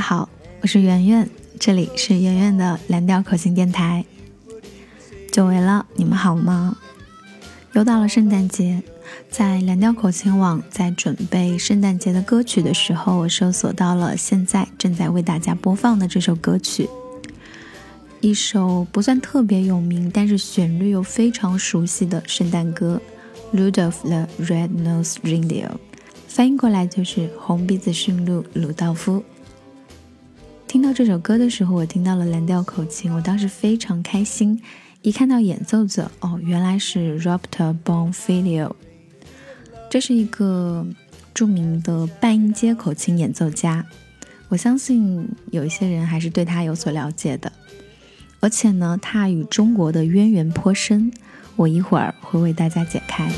好，我是圆圆，这里是圆圆的蓝调口琴电台。久违了，你们好吗？又到了圣诞节，在蓝调口琴网在准备圣诞节的歌曲的时候，我搜索到了现在正在为大家播放的这首歌曲，一首不算特别有名，但是旋律又非常熟悉的圣诞歌《Rudolph the Red-Nosed Reindeer》，翻译过来就是“红鼻子驯鹿鲁道夫”。听到这首歌的时候，我听到了蓝调口琴，我当时非常开心。一看到演奏者，哦，原来是 Robert Bonfilio，这是一个著名的半音阶口琴演奏家。我相信有一些人还是对他有所了解的。而且呢，他与中国的渊源颇深，我一会儿会为大家解开。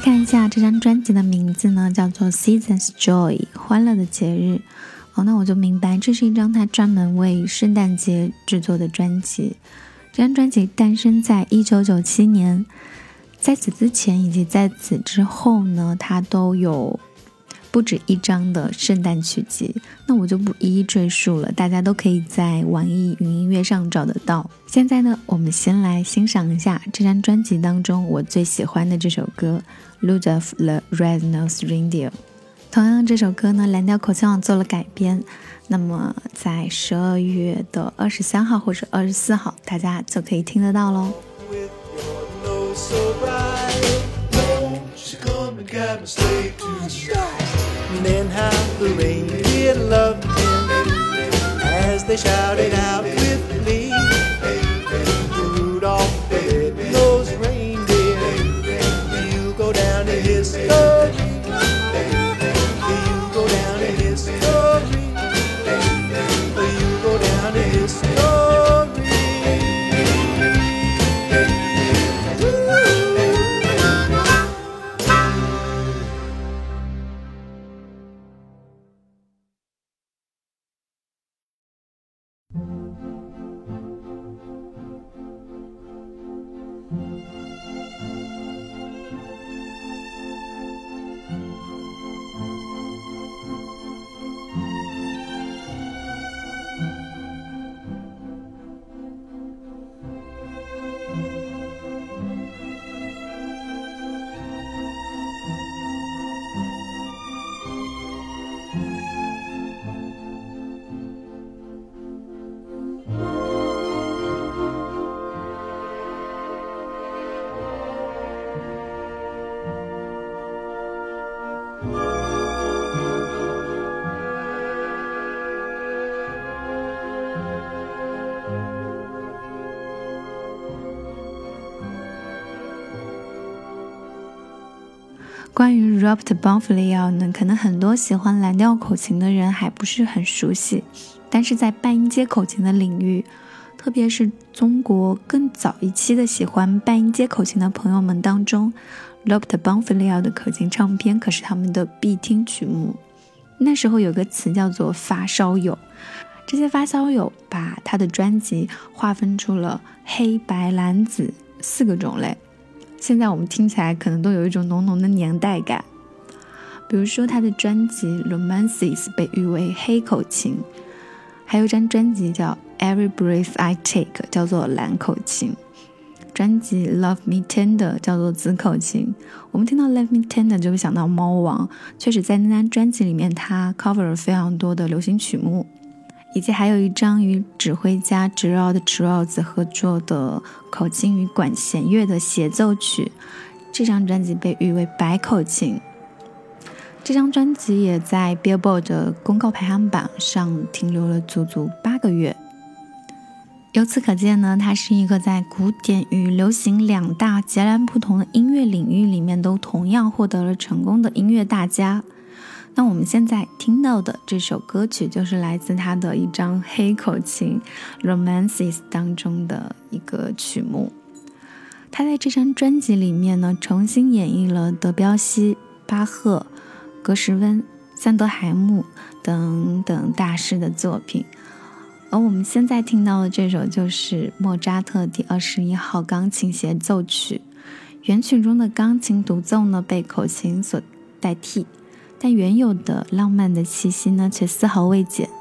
看一下这张专辑的名字呢，叫做《Seasons Joy》，欢乐的节日。哦，那我就明白，这是一张他专门为圣诞节制作的专辑。这张专辑诞生在一九九七年，在此之前以及在此之后呢，他都有。不止一张的圣诞曲集，那我就不一一赘述了，大家都可以在网易云音乐上找得到。现在呢，我们先来欣赏一下这张专辑当中我最喜欢的这首歌《Rudolph the Red-Nosed Reindeer》。同样，这首歌呢，蓝调口琴网做了改编，那么在十二月的二十三号或者二十四号，大家就可以听得到喽。they shouted out 关于 Robert Bonfiglio 呢，可能很多喜欢蓝调口琴的人还不是很熟悉，但是在半音阶口琴的领域，特别是中国更早一期的喜欢半音阶口琴的朋友们当中，Robert Bonfiglio 的口琴唱片可是他们的必听曲目。那时候有个词叫做“发烧友”，这些发烧友把他的专辑划分出了黑白蓝紫四个种类。现在我们听起来可能都有一种浓浓的年代感，比如说他的专辑《Romances》被誉为黑口琴，还有一张专辑叫《Every Breath I Take》，叫做蓝口琴；专辑《Love Me Tender》叫做紫口琴。我们听到《Love Me Tender》就会想到猫王，确实在那张专辑里面，他 cover 了非常多的流行曲目。以及还有一张与指挥家 Gerald t r o s 合作的口琴与管弦乐的协奏曲，这张专辑被誉为白口琴。这张专辑也在 Billboard 的公告排行榜上停留了足足八个月。由此可见呢，他是一个在古典与流行两大截然不同的音乐领域里面都同样获得了成功的音乐大家。那我们现在听到的这首歌曲，就是来自他的一张黑口琴《Romances》当中的一个曲目。他在这张专辑里面呢，重新演绎了德彪西、巴赫、格什温、桑德海姆等等大师的作品。而我们现在听到的这首就是莫扎特第二十一号钢琴协奏曲，原曲中的钢琴独奏呢被口琴所代替，但原有的浪漫的气息呢却丝毫未减。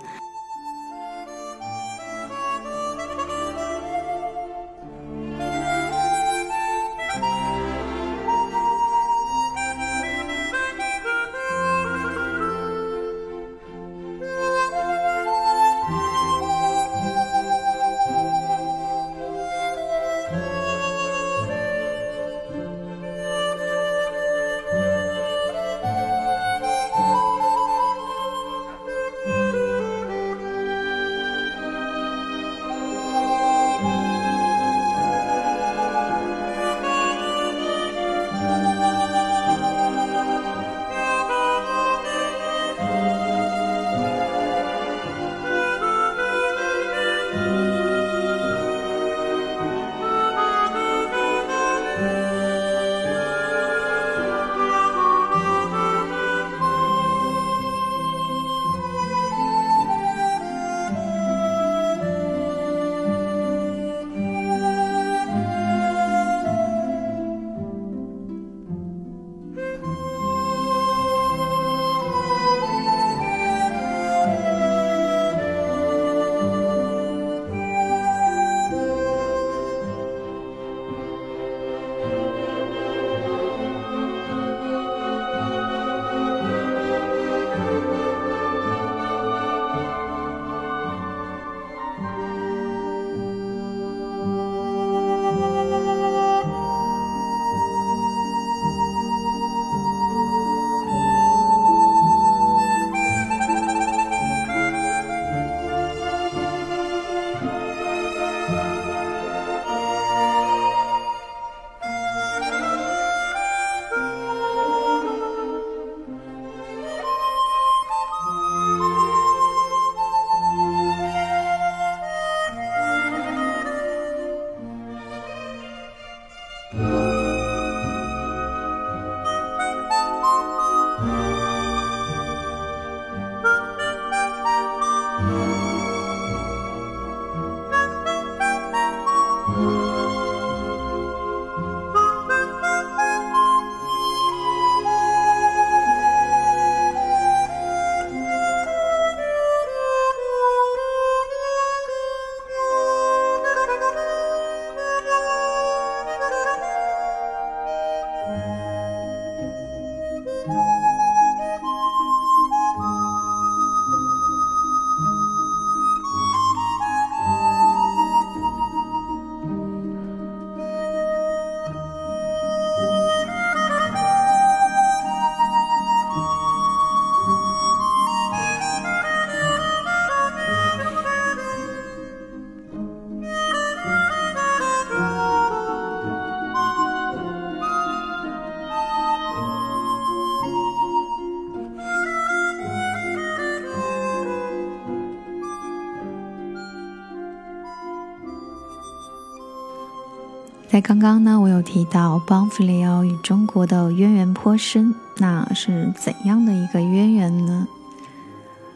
在刚刚呢，我有提到邦弗里奥与中国的渊源颇深，那是怎样的一个渊源呢？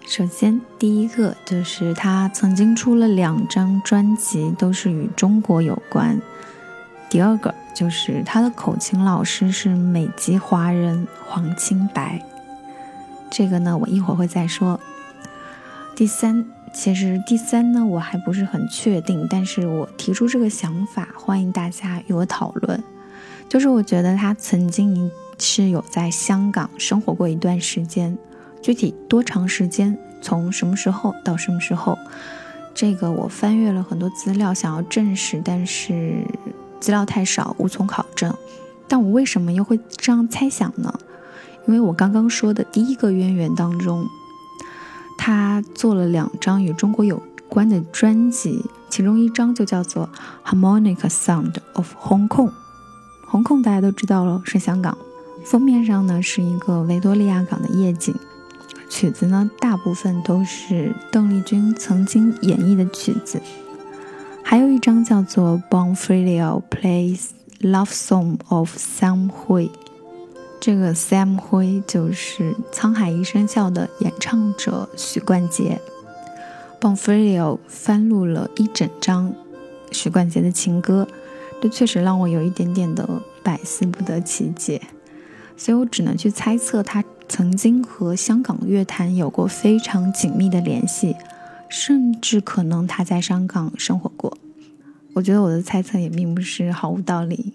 首先，第一个就是他曾经出了两张专辑，都是与中国有关；第二个就是他的口琴老师是美籍华人黄清白，这个呢，我一会儿会再说。第三。其实第三呢，我还不是很确定，但是我提出这个想法，欢迎大家与我讨论。就是我觉得他曾经是有在香港生活过一段时间，具体多长时间，从什么时候到什么时候，这个我翻阅了很多资料想要证实，但是资料太少，无从考证。但我为什么又会这样猜想呢？因为我刚刚说的第一个渊源当中。他做了两张与中国有关的专辑，其中一张就叫做《Harmonic Sound of Hong Kong》。Hong Kong 大家都知道了，是香港。封面上呢是一个维多利亚港的夜景。曲子呢大部分都是邓丽君曾经演绎的曲子。还有一张叫做《Bonfilio Plays Love Song of Sam Hui》。这个 Sam 辉就是《沧海一声笑》的演唱者许冠杰。Bonfilio 翻录了一整张许冠杰的情歌，这确实让我有一点点的百思不得其解，所以我只能去猜测他曾经和香港乐坛有过非常紧密的联系，甚至可能他在香港生活过。我觉得我的猜测也并不是毫无道理。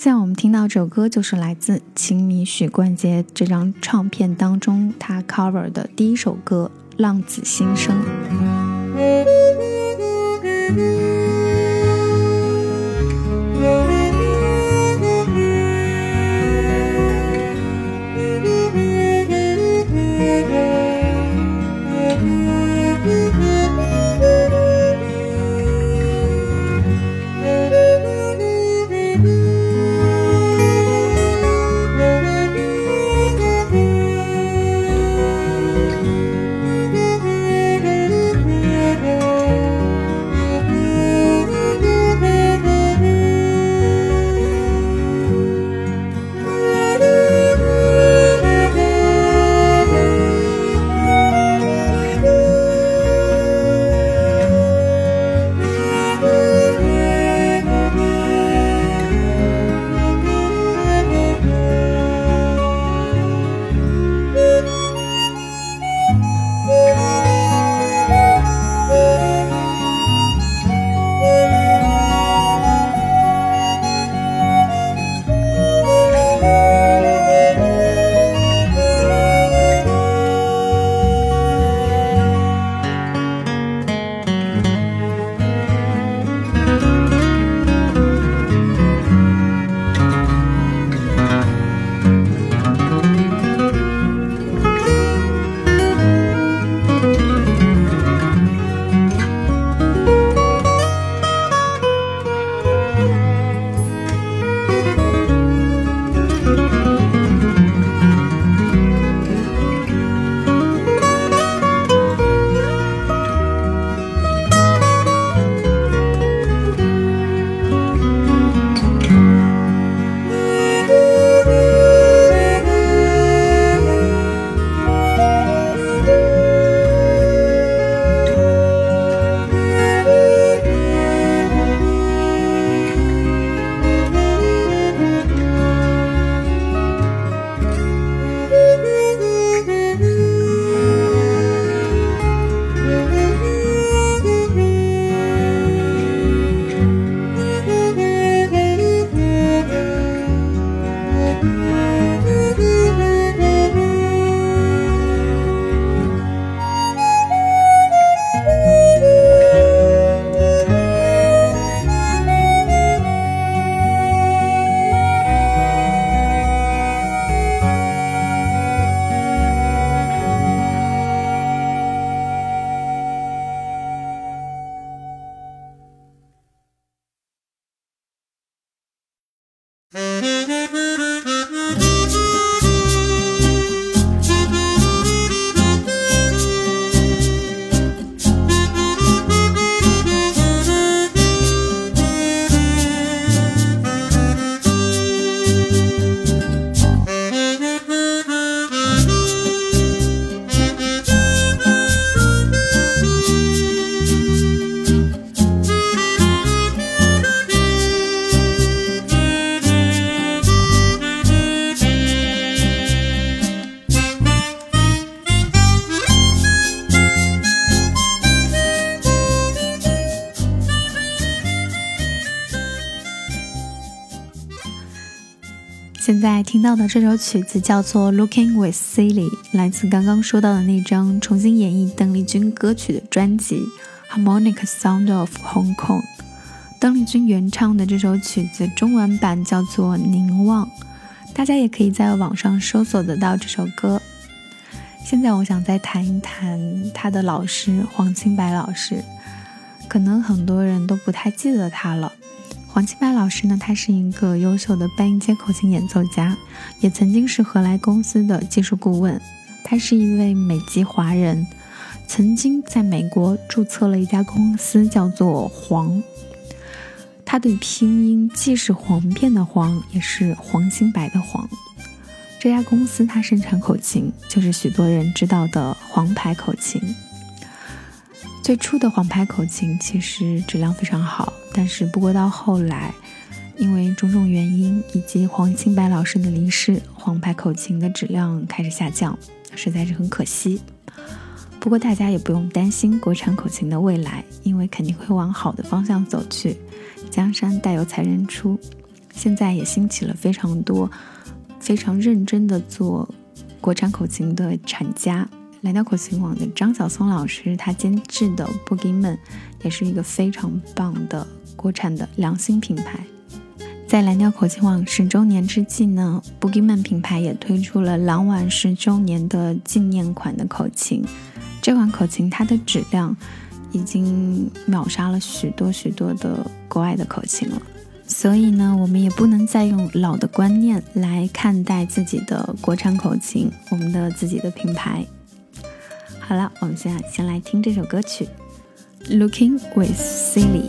现在我们听到这首歌，就是来自《情迷许冠杰》这张唱片当中他 cover 的第一首歌。浪子心声。现在听到的这首曲子叫做《Looking with Silly》，来自刚刚说到的那张重新演绎邓丽君歌曲的专辑《Harmonic Sound of Hong Kong》。邓丽君原唱的这首曲子中文版叫做《凝望》，大家也可以在网上搜索得到这首歌。现在我想再谈一谈他的老师黄清白老师，可能很多人都不太记得他了。黄清白老师呢，他是一个优秀的半音阶口琴演奏家，也曾经是荷莱公司的技术顾问。他是一位美籍华人，曾经在美国注册了一家公司，叫做黄。他的拼音既是黄片的黄，也是黄清白的黄。这家公司它生产口琴，就是许多人知道的黄牌口琴。最初的黄牌口琴其实质量非常好，但是不过到后来，因为种种原因以及黄清白老师的离世，黄牌口琴的质量开始下降，实在是很可惜。不过大家也不用担心国产口琴的未来，因为肯定会往好的方向走去。江山代有才人出，现在也兴起了非常多非常认真的做国产口琴的厂家。蓝调口琴网的张晓松老师，他监制的 Boogieman 也是一个非常棒的国产的良心品牌。在蓝调口琴网十周年之际呢，Boogeman 品牌也推出了狼丸十周年的纪念款的口琴。这款口琴它的质量已经秒杀了许多许多的国外的口琴了，所以呢，我们也不能再用老的观念来看待自己的国产口琴，我们的自己的品牌。好了，我们现在先来听这首歌曲《Looking with Silly》。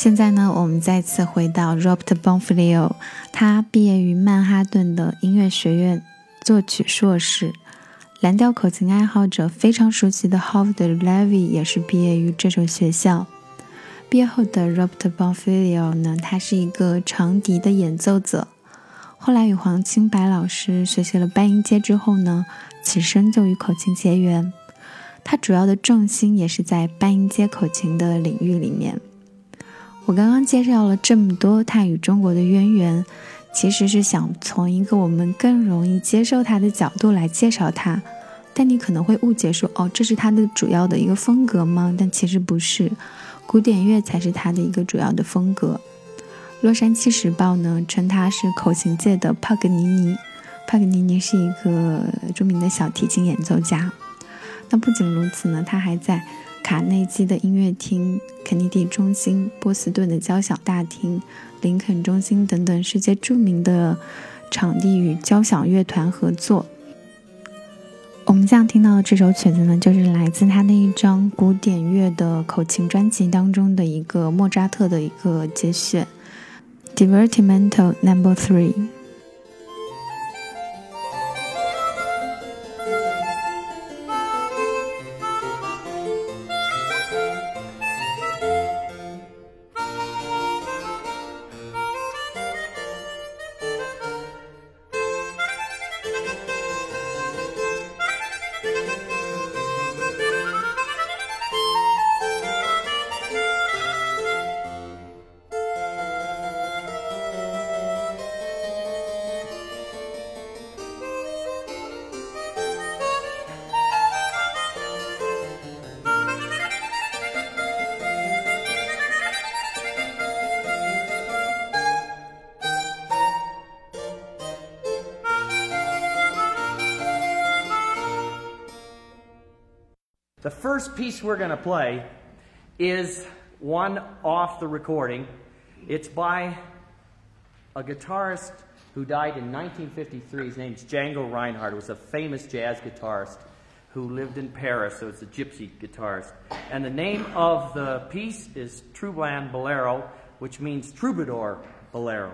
现在呢，我们再次回到 Robert Bonfilio 他毕业于曼哈顿的音乐学院，作曲硕士，蓝调口琴爱好者非常熟悉的 Howard Levy 也是毕业于这所学校。毕业后的 Robert Bonfilio 呢，他是一个长笛的演奏者，后来与黄清白老师学习了半音阶之后呢，起身就与口琴结缘。他主要的重心也是在半音阶口琴的领域里面。我刚刚介绍了这么多他与中国的渊源，其实是想从一个我们更容易接受他的角度来介绍他。但你可能会误解说，哦，这是他的主要的一个风格吗？但其实不是。古典乐才是他的一个主要的风格。洛杉矶时报呢称他是口琴界的帕格尼尼。帕格尼尼是一个著名的小提琴演奏家。那不仅如此呢，他还在卡内基的音乐厅、肯尼迪中心、波士顿的交响大厅、林肯中心等等世界著名的场地与交响乐团合作。我们将听到的这首曲子呢，就是来自他那一张古典乐的口琴专辑当中的一个莫扎特的一个节选，Divertimento Number Three。First piece we're going to play is one off the recording. It's by a guitarist who died in 1953. His name's Django Reinhardt. Was a famous jazz guitarist who lived in Paris, so it's a gypsy guitarist. And the name of the piece is Troublant Bolero, which means troubadour bolero.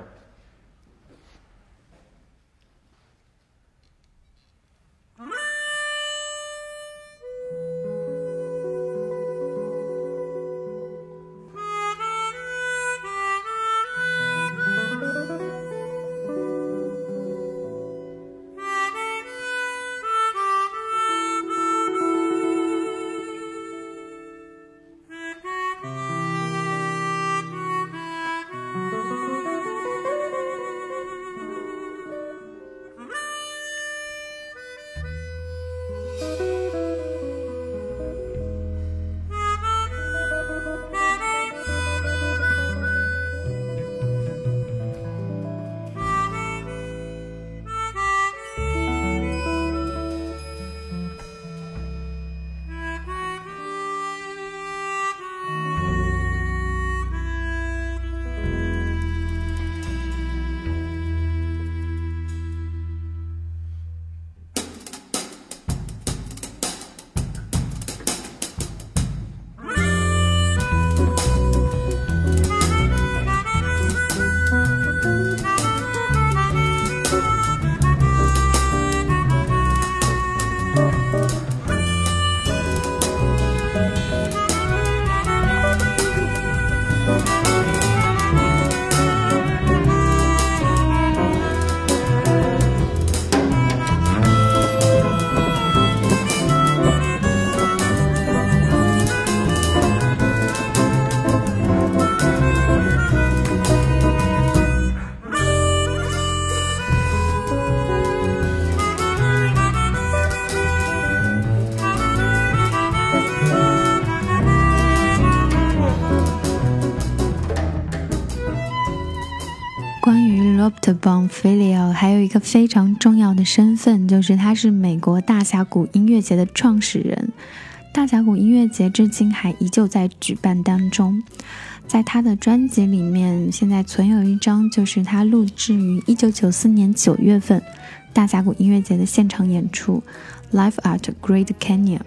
The Bonfilio 还有一个非常重要的身份，就是他是美国大峡谷音乐节的创始人。大峡谷音乐节至今还依旧在举办当中。在他的专辑里面，现在存有一张，就是他录制于1994年9月份大峡谷音乐节的现场演出《Live at Great Canyon》。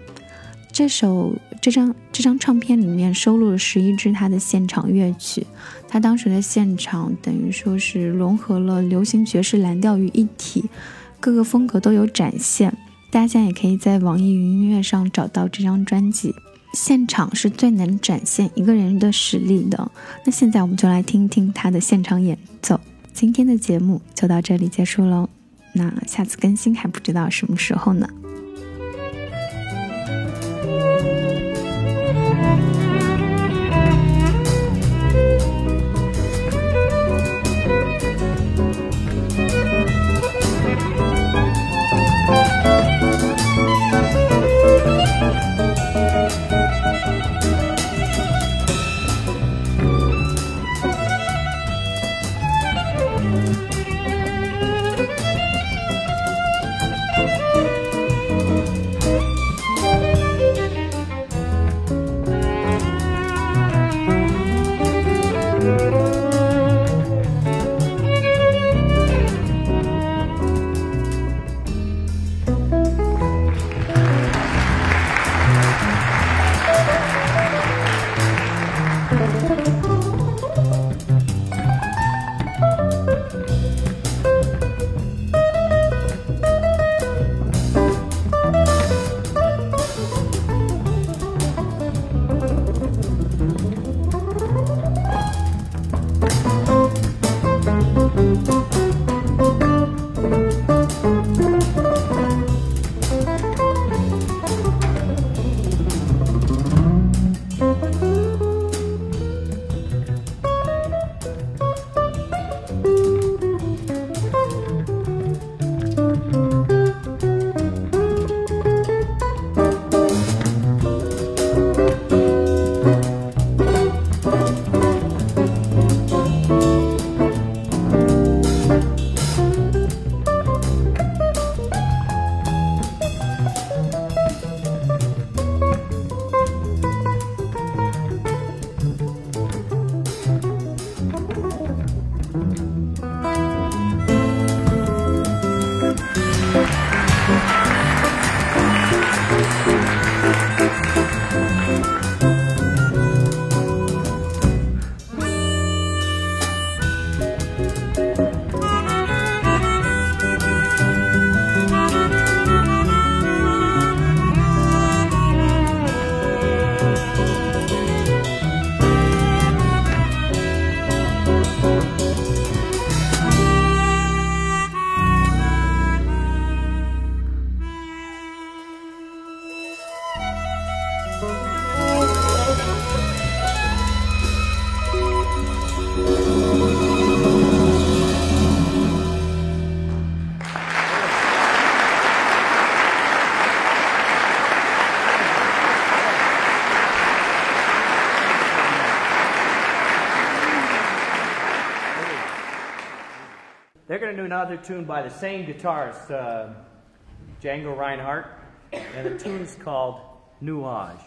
这首这张这张唱片里面收录了十一支他的现场乐曲，他当时的现场等于说是融合了流行、爵士、蓝调于一体，各个风格都有展现。大家也可以在网易云音乐上找到这张专辑。现场是最能展现一个人的实力的。那现在我们就来听听他的现场演奏。今天的节目就到这里结束喽，那下次更新还不知道什么时候呢。Another tune by the same guitarist, uh, Django Reinhardt, and the tune's called Nuage.